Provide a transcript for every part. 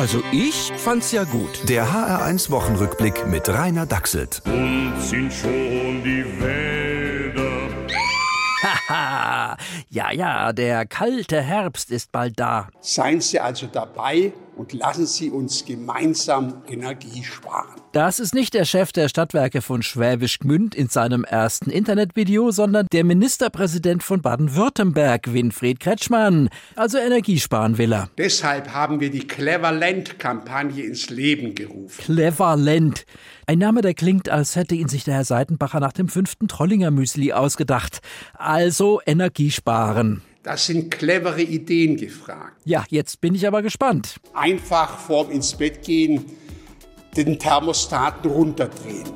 Also ich fand's ja gut. Der HR1 Wochenrückblick mit Rainer Dachselt. Und sind schon die Wälder. Haha, ja, ja, der kalte Herbst ist bald da. Seien Sie also dabei und lassen Sie uns gemeinsam Energie sparen. Das ist nicht der Chef der Stadtwerke von Schwäbisch Gmünd in seinem ersten Internetvideo, sondern der Ministerpräsident von Baden-Württemberg, Winfried Kretschmann. Also Energiesparen will er. Deshalb haben wir die Cleverland-Kampagne ins Leben gerufen. Cleverland. Ein Name, der klingt, als hätte ihn sich der Herr Seitenbacher nach dem fünften Trollinger Müsli ausgedacht. Also Energiesparen. Das sind clevere Ideen gefragt. Ja, jetzt bin ich aber gespannt. Einfach vorm ins Bett gehen den Thermostaten runterdrehen.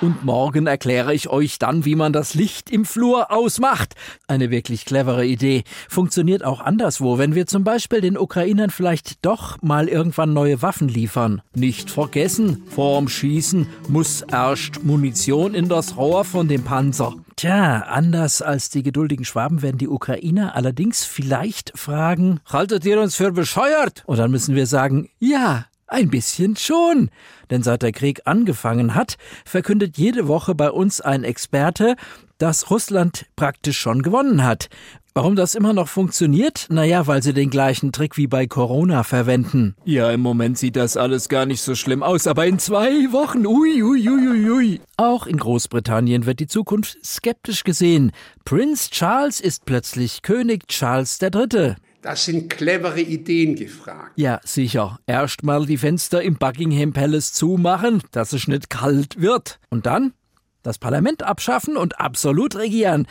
Und morgen erkläre ich euch dann, wie man das Licht im Flur ausmacht. Eine wirklich clevere Idee. Funktioniert auch anderswo, wenn wir zum Beispiel den Ukrainern vielleicht doch mal irgendwann neue Waffen liefern. Nicht vergessen, vorm Schießen muss erst Munition in das Rohr von dem Panzer. Tja, anders als die geduldigen Schwaben werden die Ukrainer allerdings vielleicht fragen, haltet ihr uns für bescheuert? Und dann müssen wir sagen, ja, ein bisschen schon. Denn seit der Krieg angefangen hat, verkündet jede Woche bei uns ein Experte, dass Russland praktisch schon gewonnen hat. Warum das immer noch funktioniert? Naja, weil sie den gleichen Trick wie bei Corona verwenden. Ja, im Moment sieht das alles gar nicht so schlimm aus, aber in zwei Wochen, ui, ui, ui, ui. Auch in Großbritannien wird die Zukunft skeptisch gesehen. Prince Charles ist plötzlich König Charles III. Das sind clevere Ideen gefragt. Ja, sicher. Erst mal die Fenster im Buckingham Palace zumachen, dass es nicht kalt wird. Und dann das Parlament abschaffen und absolut regieren.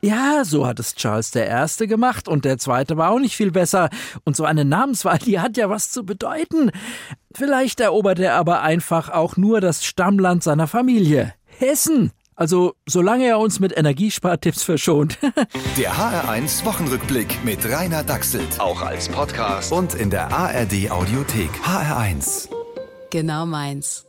Ja, so hat es Charles der Erste gemacht und der Zweite war auch nicht viel besser. Und so eine Namenswahl, die hat ja was zu bedeuten. Vielleicht erobert er aber einfach auch nur das Stammland seiner Familie. Hessen. Also, solange er uns mit Energiespartipps verschont. Der HR1 Wochenrückblick mit Rainer Dachselt. Auch als Podcast und in der ARD Audiothek. HR1. Genau meins.